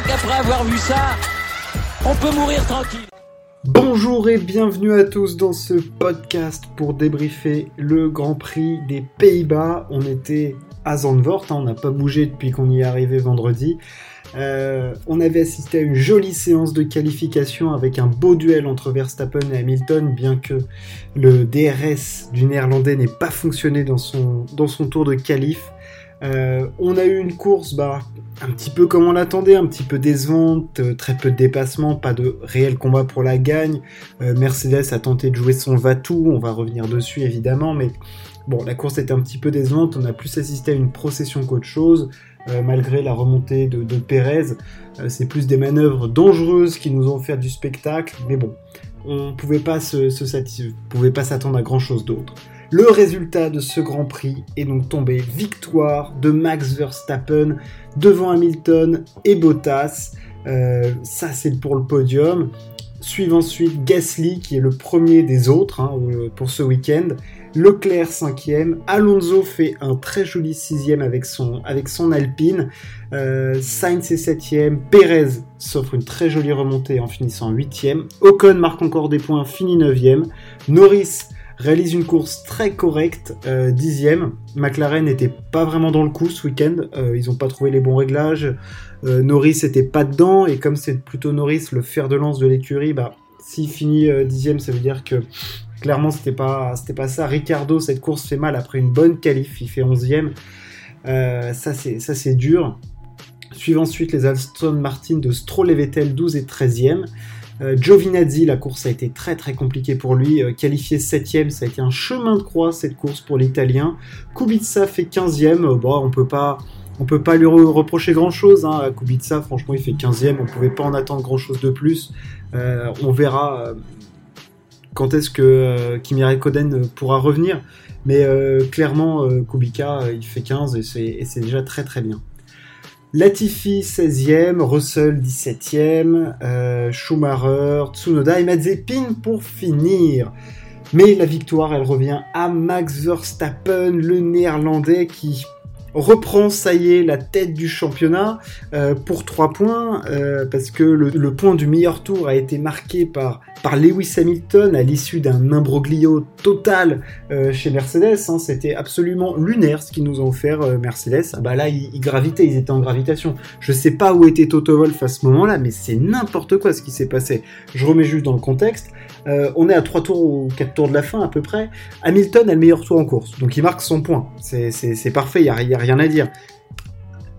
crois qu'après avoir vu ça, on peut mourir tranquille. Bonjour et bienvenue à tous dans ce podcast pour débriefer le Grand Prix des Pays-Bas. On était à Zandvoort, hein, on n'a pas bougé depuis qu'on y est arrivé vendredi. Euh, on avait assisté à une jolie séance de qualification avec un beau duel entre Verstappen et Hamilton, bien que le DRS du néerlandais n'ait pas fonctionné dans son, dans son tour de qualif. Euh, on a eu une course bah, un petit peu comme on l'attendait, un petit peu décevante, euh, très peu de dépassements, pas de réel combat pour la gagne. Mercedes a tenté de jouer son Vatou, on va revenir dessus évidemment, mais la course était un petit peu décevante, on a plus assisté à une procession qu'autre chose. Euh, malgré la remontée de, Pérez. Euh, c'est plus des manœuvres dangereuses qui nous ont fait du spectacle, mais bon, on pouvait pas se, pouvait pas s'attendre à grand chose d'autre. Le résultat de ce Grand Prix est donc tombé victoire de Max Verstappen devant Hamilton et Bottas. Euh, ça c'est pour le podium. Suive ensuite Gasly qui est le premier des autres hein, pour ce week-end. Leclerc cinquième, Alonso fait un très joli sixième avec son, avec son Alpine, euh, Sainz est septième, Perez s'offre une très jolie remontée en finissant huitième, Ocon marque encore des points, finit neuvième, Norris réalise une course très correcte, euh, dixième, McLaren n'était pas vraiment dans le coup ce week-end, euh, ils n'ont pas trouvé les bons réglages, euh, Norris était pas dedans, et comme c'est plutôt Norris le fer de lance de l'écurie, bah s'il finit dixième, ça veut dire que Clairement, c'était pas, c'était pas ça. Ricardo, cette course fait mal après une bonne qualif, il fait 11ème. Euh, ça, c'est, ça, c'est dur. Suivent ensuite les Aston Martin de Stroll et Vettel, 12 et 13e. Euh, Giovinazzi, la course a été très très compliquée pour lui. Euh, qualifié 7ème, ça a été un chemin de croix cette course pour l'Italien. Kubica fait 15ème. bon, on peut pas. On peut pas lui reprocher grand chose. Hein. Kubica, franchement, il fait 15ème. On pouvait pas en attendre grand chose de plus. on verra quand est-ce que euh, Kimi pourra revenir. Mais euh, clairement, euh, Kubica, il fait 15 et c'est déjà très très bien. Latifi 16e, Russell 17e, Schumacher, Tsunoda et Mazepin pour finir. Mais la victoire, elle revient à Max Verstappen, le néerlandais qui reprend, ça y est, la tête du championnat euh, pour 3 points, euh, parce que le, point du meilleur tour a été marqué par, par Lewis Hamilton à l'issue d'un imbroglio total euh, chez Mercedes. Hein. C'était absolument lunaire ce qu'ils nous ont offert Mercedes. Ah bah là, ils, ils, gravitaient, ils étaient en gravitation. Je sais pas où était Toto Wolff à ce moment-là, mais c'est n'importe quoi ce qui s'est passé. Je remets juste dans le contexte. On est à 3 tours ou 4 tours de la fin à peu près. Hamilton a le meilleur tour en course, donc il marque son point. C'est parfait, il n'y a, rien à dire.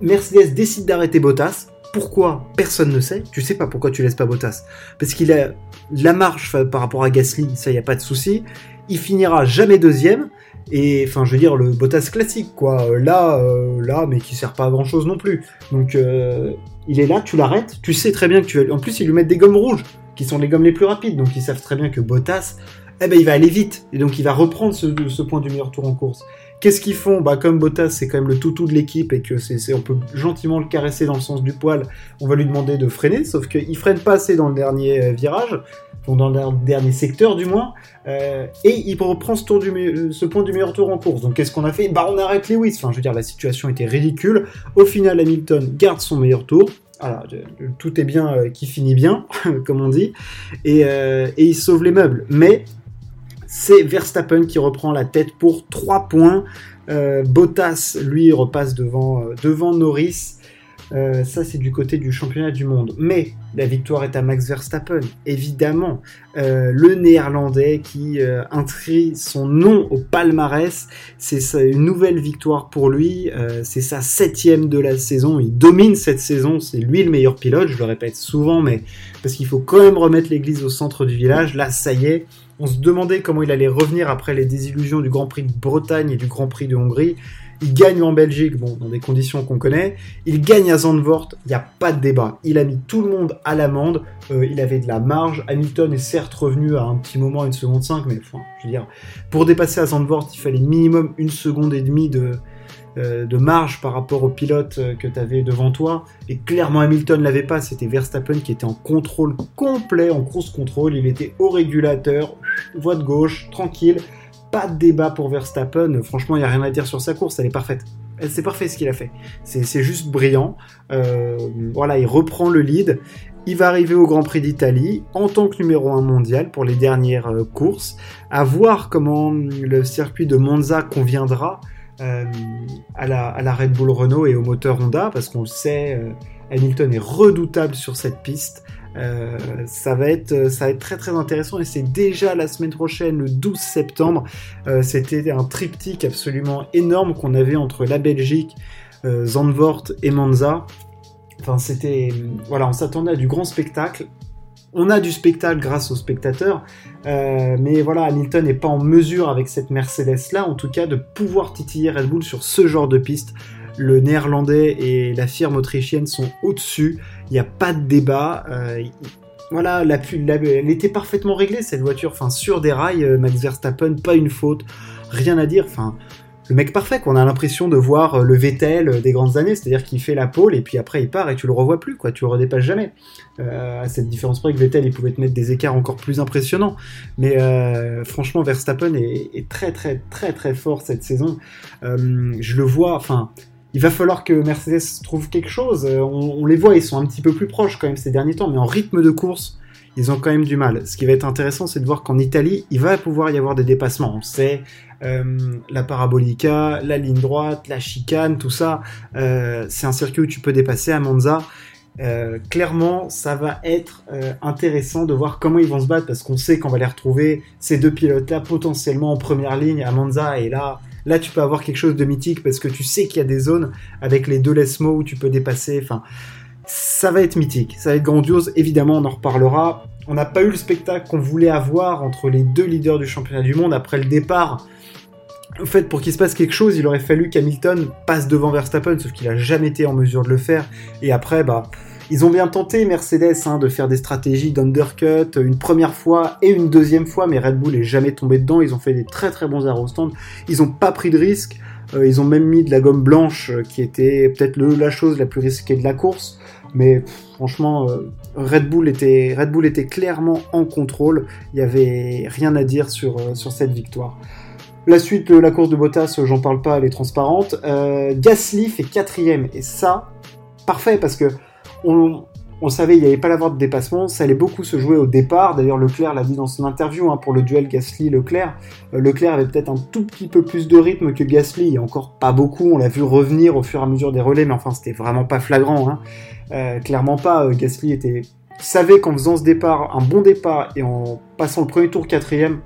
Mercedes décide d'arrêter Bottas. Pourquoi? Personne ne sait. Tu sais pas pourquoi tu laisses pas Bottas. Parce qu'il a la marche par rapport à Gasly, ça y a pas de souci. Il finira jamais deuxième. Et enfin, je veux dire, le Bottas classique, quoi. Là, euh, là, mais qui sert pas à grand chose non plus. Donc, euh, il est là, tu l'arrêtes. Tu sais très bien que tu vas. En plus, il lui met des gommes rouges qui sont les gommes les plus rapides. Donc ils savent très bien que Bottas, eh ben, il va aller vite. Et donc il va reprendre ce point du meilleur tour en course. Qu'est-ce qu'ils font Bah comme Bottas c'est quand même le toutou de l'équipe et que c'est, on peut gentiment le caresser dans le sens du poil, on va lui demander de freiner, sauf qu'il freine pas assez dans le dernier euh, virage, dans le dernier secteur du moins, euh, et il reprend ce, tour du, ce point du meilleur tour en course. Donc qu'est-ce qu'on a fait Bah on arrête Lewis, enfin je veux dire la situation était ridicule. Au final Hamilton garde son meilleur tour, tout est bien euh, qui finit bien, comme on dit, euh, et, il sauve les meubles. Mais c'est Verstappen qui reprend la tête pour 3 points. Euh, Bottas, lui, repasse devant, devant Norris. Euh, ça, c'est du côté du championnat du monde. Mais la victoire est à Max Verstappen, évidemment. Euh, le néerlandais qui euh, inscrit son nom au palmarès. C'est une nouvelle victoire pour lui. c'est sa septième de la saison. Il domine cette saison. C'est lui le meilleur pilote. Je le répète souvent, mais parce qu'il faut quand même remettre l'église au centre du village. Là, ça y est. On se demandait comment il allait revenir après les désillusions du Grand Prix de Bretagne et du Grand Prix de Hongrie. Il gagne en Belgique, bon, dans des conditions qu'on connaît. Il gagne à Zandvoort, il n'y a pas de débat. Il a mis tout le monde à l'amende. Euh, il avait de la marge. Hamilton est certes revenu à un petit moment, une seconde 5, mais pour dépasser à Zandvoort, il fallait minimum une seconde et demie de, de marge par rapport au pilote euh, que tu avais devant toi. Et clairement, Hamilton l'avait pas. C'était Verstappen qui était en contrôle complet, en course contrôle. Il était au régulateur, voie de gauche, tranquille. Pas de débat pour Verstappen. Franchement, il n'y a rien à dire sur sa course. Elle est parfaite. C'est parfait ce qu'il a fait. C'est juste brillant. Euh, voilà, il reprend le lead. Il va arriver au Grand Prix d'Italie en tant que numéro 1 mondial pour les dernières euh, courses. À voir comment le circuit de Monza conviendra euh, à, la, à, la, Red Bull Renault et au moteur Honda, parce qu'on le sait, Hamilton est redoutable sur cette piste. Euh, ça va être ça va être très très intéressant et c'est déjà la semaine prochaine le 12 septembre. Euh, c'était un triptyque absolument énorme qu'on avait entre la Belgique euh, Zandvoort et Monza. Enfin c'était voilà on s'attendait à du grand spectacle on a du spectacle grâce aux spectateurs, mais voilà, Hamilton n'est pas en mesure avec cette Mercedes là, en tout cas, de pouvoir titiller Red Bull sur ce genre de piste le néerlandais et la firme autrichienne sont au-dessus. Il n'y a pas de débat. Euh, voilà, la, elle était parfaitement réglée cette voiture. Enfin, sur des rails, euh, Max Verstappen, pas une faute, rien à dire. Enfin, mec parfait. Qu'on a l'impression de voir euh, le Vettel des grandes années, c'est-à-dire qu'il fait la pole et puis après il part et tu le revois plus, quoi. Tu le redépasses jamais. à cette différence près que Vettel, il pouvait te mettre des écarts encore plus impressionnants. Mais franchement, Verstappen est, est, très très très très fort cette saison. je le vois. Enfin il va falloir que Mercedes trouve quelque chose. Euh, on, les voit, ils sont un petit peu plus proches quand même ces derniers temps, mais en rythme de course, ils ont quand même du mal. Ce qui va être intéressant, c'est de voir qu'en Italie, il va pouvoir y avoir des dépassements. On sait euh, la parabolica, la ligne droite, la chicane, tout ça. Euh, c'est un circuit où tu peux dépasser à Monza. clairement, ça va être intéressant de voir comment ils vont se battre parce qu'on sait qu'on va les retrouver ces deux pilotes-là potentiellement en première ligne à Monza et là, Là, tu peux avoir quelque chose de mythique parce que tu sais qu'il y a des zones avec les deux Lesmo où tu peux dépasser. Enfin, ça va être mythique, ça va être grandiose. Évidemment, on en reparlera. On n'a pas eu le spectacle qu'on voulait avoir entre les deux leaders du championnat du monde après le départ. En fait, pour qu'il se passe quelque chose, il aurait fallu qu'Hamilton passe devant Verstappen, sauf qu'il a jamais été en mesure de le faire. Et après, bah, ils ont bien tenté, Mercedes, hein, de faire des stratégies d'undercut une première fois et une deuxième fois, mais Red Bull est jamais tombé dedans. Ils ont fait des très très bons stand. Ils n'ont pas pris de risque. Euh, ils ont même mis de la gomme blanche, euh, qui était peut-être la chose la plus risquée de la course. Mais franchement, euh, Red, Bull était, clairement en contrôle. Il n'y avait rien à dire sur, sur cette victoire. La suite de la course de Bottas, j'en parle pas, elle est transparente. Gasly fait quatrième, et ça, parfait, parce que on, savait qu'il n'y avait pas l'avoir de dépassement, ça allait beaucoup se jouer au départ. D'ailleurs, Leclerc l'a dit dans son interview hein, pour le duel Gasly-Leclerc. Euh, Leclerc avait peut-être un tout petit peu plus de rythme que Gasly, et encore pas beaucoup. On l'a vu revenir au fur et à mesure des relais, mais enfin, c'était vraiment pas flagrant. Hein. Euh, clairement pas. Euh, Gasly était savait qu'en faisant ce départ, un bon départ, et en passant le premier tour quatrième,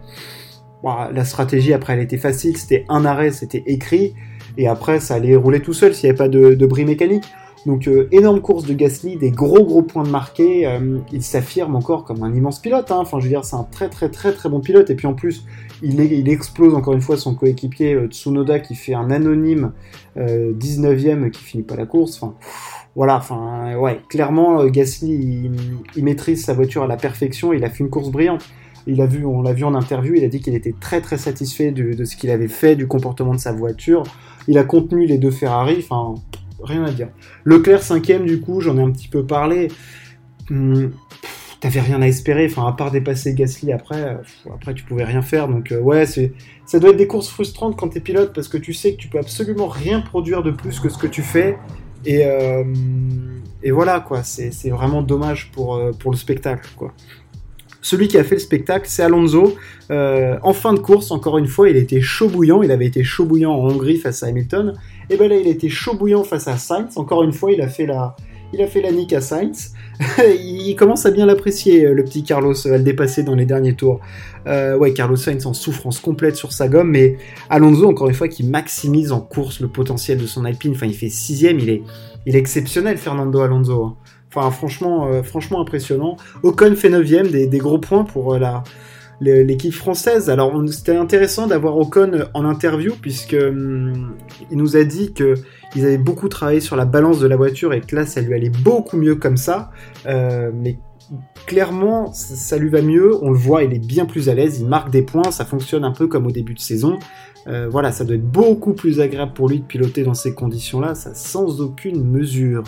la stratégie après elle était facile, c'était un arrêt, c'était écrit, et après ça allait rouler tout seul s'il n'y avait pas de, de bris mécanique. Donc euh, énorme course de Gasly, des gros gros points de marqué. Euh, il s'affirme encore comme un immense pilote. Hein. Enfin, je veux dire, c'est un très très très très bon pilote. Et puis en plus, il, explose encore une fois son coéquipier euh, Tsunoda qui fait un anonyme 19ème qui finit pas la course. Enfin, voilà. Enfin, ouais, clairement, Gasly, il, maîtrise sa voiture à la perfection. Il a fait une course brillante. Il a vu, on l'a vu en interview, il a dit qu'il était très très satisfait de, de ce qu'il avait fait, du comportement de sa voiture. Il a contenu les deux Ferrari. Enfin, rien à dire. Leclerc cinquième, du coup, j'en ai un petit peu parlé. Hmm, t'avais rien à espérer, enfin, à part dépasser Gasly après, euh, après tu pouvais rien faire. Donc, euh, ouais, ça doit être des courses frustrantes quand t'es pilote parce que tu sais que tu peux absolument rien produire de plus que ce que tu fais. Et, euh, voilà, quoi, c'est, vraiment dommage pour, pour le spectacle. Celui qui a fait le spectacle, c'est Alonso. en fin de course, encore une fois, il était chaud bouillant. Il avait été chaud bouillant en Hongrie face à Hamilton. Et ben là, il était chaud bouillant face à Sainz. Encore une fois, il a fait la, il a fait la nique à Sainz. il commence à bien l'apprécier, euh, le petit Carlos, à le dépasser dans les derniers tours. Euh, ouais, Carlos Sainz en souffrance complète sur sa gomme, mais Alonso, encore une fois, qui maximise en course le potentiel de son Alpine. Enfin, il fait sixième, il est, il est exceptionnel, Fernando Alonso. Enfin, franchement, euh, franchement impressionnant. Ocon fait neuvième, des, des gros points pour la l'équipe française. Alors c'était intéressant d'avoir Ocon en interview puisque hum, il nous a dit que ils avaient beaucoup travaillé sur la balance de la voiture et que là ça lui allait beaucoup mieux comme ça. Euh, mais clairement ça, lui va mieux. On le voit, il est bien plus à l'aise, il marque des points, ça fonctionne un peu comme au début de saison. Euh, voilà, ça doit être beaucoup plus agréable pour lui de piloter dans ces conditions-là, sans aucune mesure.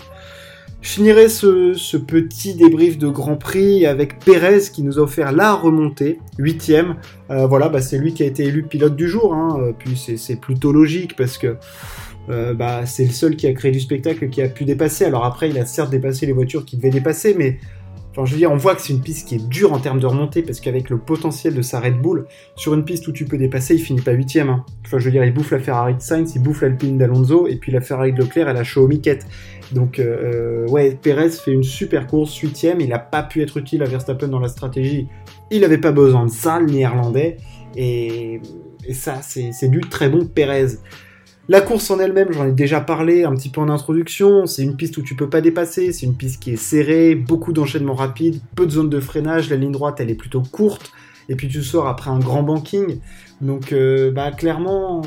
Je finirai ce, petit débrief de Grand Prix avec Pérez qui nous a offert la remontée, huitième. Euh, voilà, bah, c'est lui qui a été élu pilote du jour, hein. euh, puis c'est plutôt logique parce que euh, bah, c'est le seul qui a créé du spectacle qui a pu dépasser. Alors après, il a certes dépassé les voitures qui devaient dépasser, mais je veux dire, on voit que c'est une piste qui est dure en termes de remontée parce qu'avec le potentiel de sa Red Bull, sur une piste où tu peux dépasser, il finit pas huitième. Hein. Je veux dire, il bouffe la Ferrari de Sainz, il bouffe l'Alpine d'Alonso et puis la Ferrari de Leclerc, elle a chaud au miquette. Donc, euh, ouais, Perez fait une super course, huitième. Il n'a pas pu être utile à Verstappen dans la stratégie. Il n'avait pas besoin de ça, le néerlandais. Et, et ça, c'est du très bon Perez. La course en elle-même, j'en ai déjà parlé un petit peu en introduction, c'est une piste où tu peux pas dépasser, c'est une piste qui est serrée, beaucoup d'enchaînements rapides, peu de zones de freinage, la ligne droite elle est plutôt courte, et puis tu sors après un grand banking. Donc euh, bah clairement,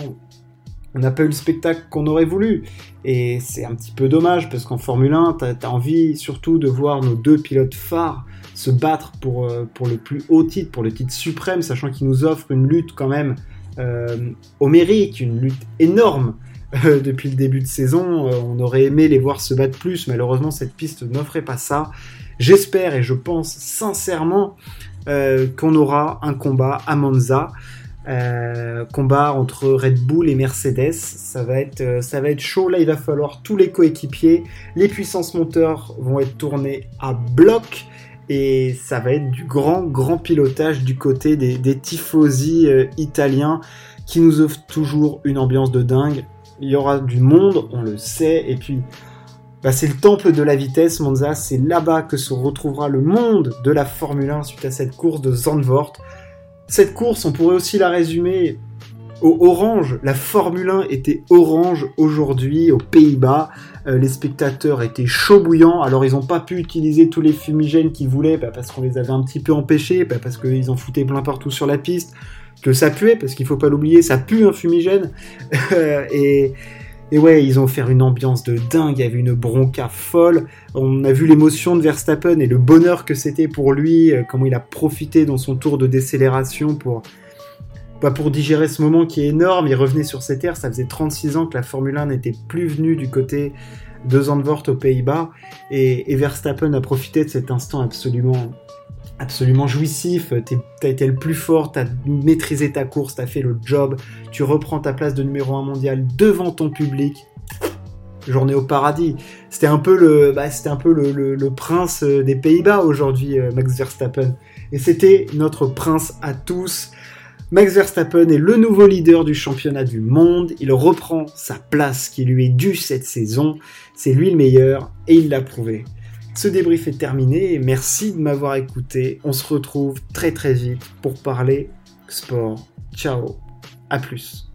on n'a pas eu le spectacle qu'on aurait voulu. Et c'est un petit peu dommage parce qu'en Formule 1, tu as, envie surtout de voir nos deux pilotes phares se battre euh, pour le plus haut titre, pour le titre suprême, sachant qu'ils nous offrent une lutte quand même euh, homérique, une lutte énorme euh, depuis le début de saison. Euh, on aurait aimé les voir se battre plus, malheureusement cette piste n'offrait pas ça. J'espère et je pense sincèrement qu'on aura un combat à Monza. combat entre Red Bull et Mercedes. Ça va, être, ça va être chaud. Là, il va falloir tous les coéquipiers. Les puissances moteurs vont être tournées à bloc et ça va être du grand, grand pilotage du côté des, tifosi euh, italiens qui nous offrent toujours une ambiance de dingue. Il y aura du monde, on le sait, et puis bah, c'est le temple de la vitesse, Monza, c'est là-bas que se retrouvera le monde de la Formule 1 suite à cette course de Zandvoort. Cette course, on pourrait aussi la résumer au orange. La Formule 1 était orange aujourd'hui aux Pays-Bas. Euh, les spectateurs étaient chauds bouillants. Alors ils n'ont pas pu utiliser tous les fumigènes qu'ils voulaient bah, parce qu'on les avait un petit peu empêchés, bah, parce qu'ils en foutaient plein partout sur la piste, que ça puait, parce qu'il faut pas l'oublier, ça pue un fumigène. et, et ouais, ils ont fait une ambiance de dingue, il y avait une bronca folle. On a vu l'émotion de Verstappen et le bonheur que c'était pour lui, euh, comment il a profité dans son tour de décélération pour pour digérer ce moment qui est énorme. Il revenait sur ses terres. Ça faisait 36 ans que la Formule 1 n'était plus venue du côté de Zandvoort aux Pays-Bas. Et, Verstappen a profité de cet instant absolument, absolument jouissif. T'as été le plus fort, t'as maîtrisé ta course, t'as fait le job. Tu reprends ta place de numéro 1 mondial devant ton public. Journée au paradis. C'était un peu le, bah, un peu le, prince des Pays-Bas aujourd'hui, euh, Max Verstappen. Et c'était notre prince à tous. Max Verstappen est le nouveau leader du championnat du monde, il reprend sa place qui lui est due cette saison, c'est lui le meilleur et il l'a prouvé. Ce débrief est terminé, merci de m'avoir écouté, on se retrouve très très vite pour parler sport. Ciao, à plus.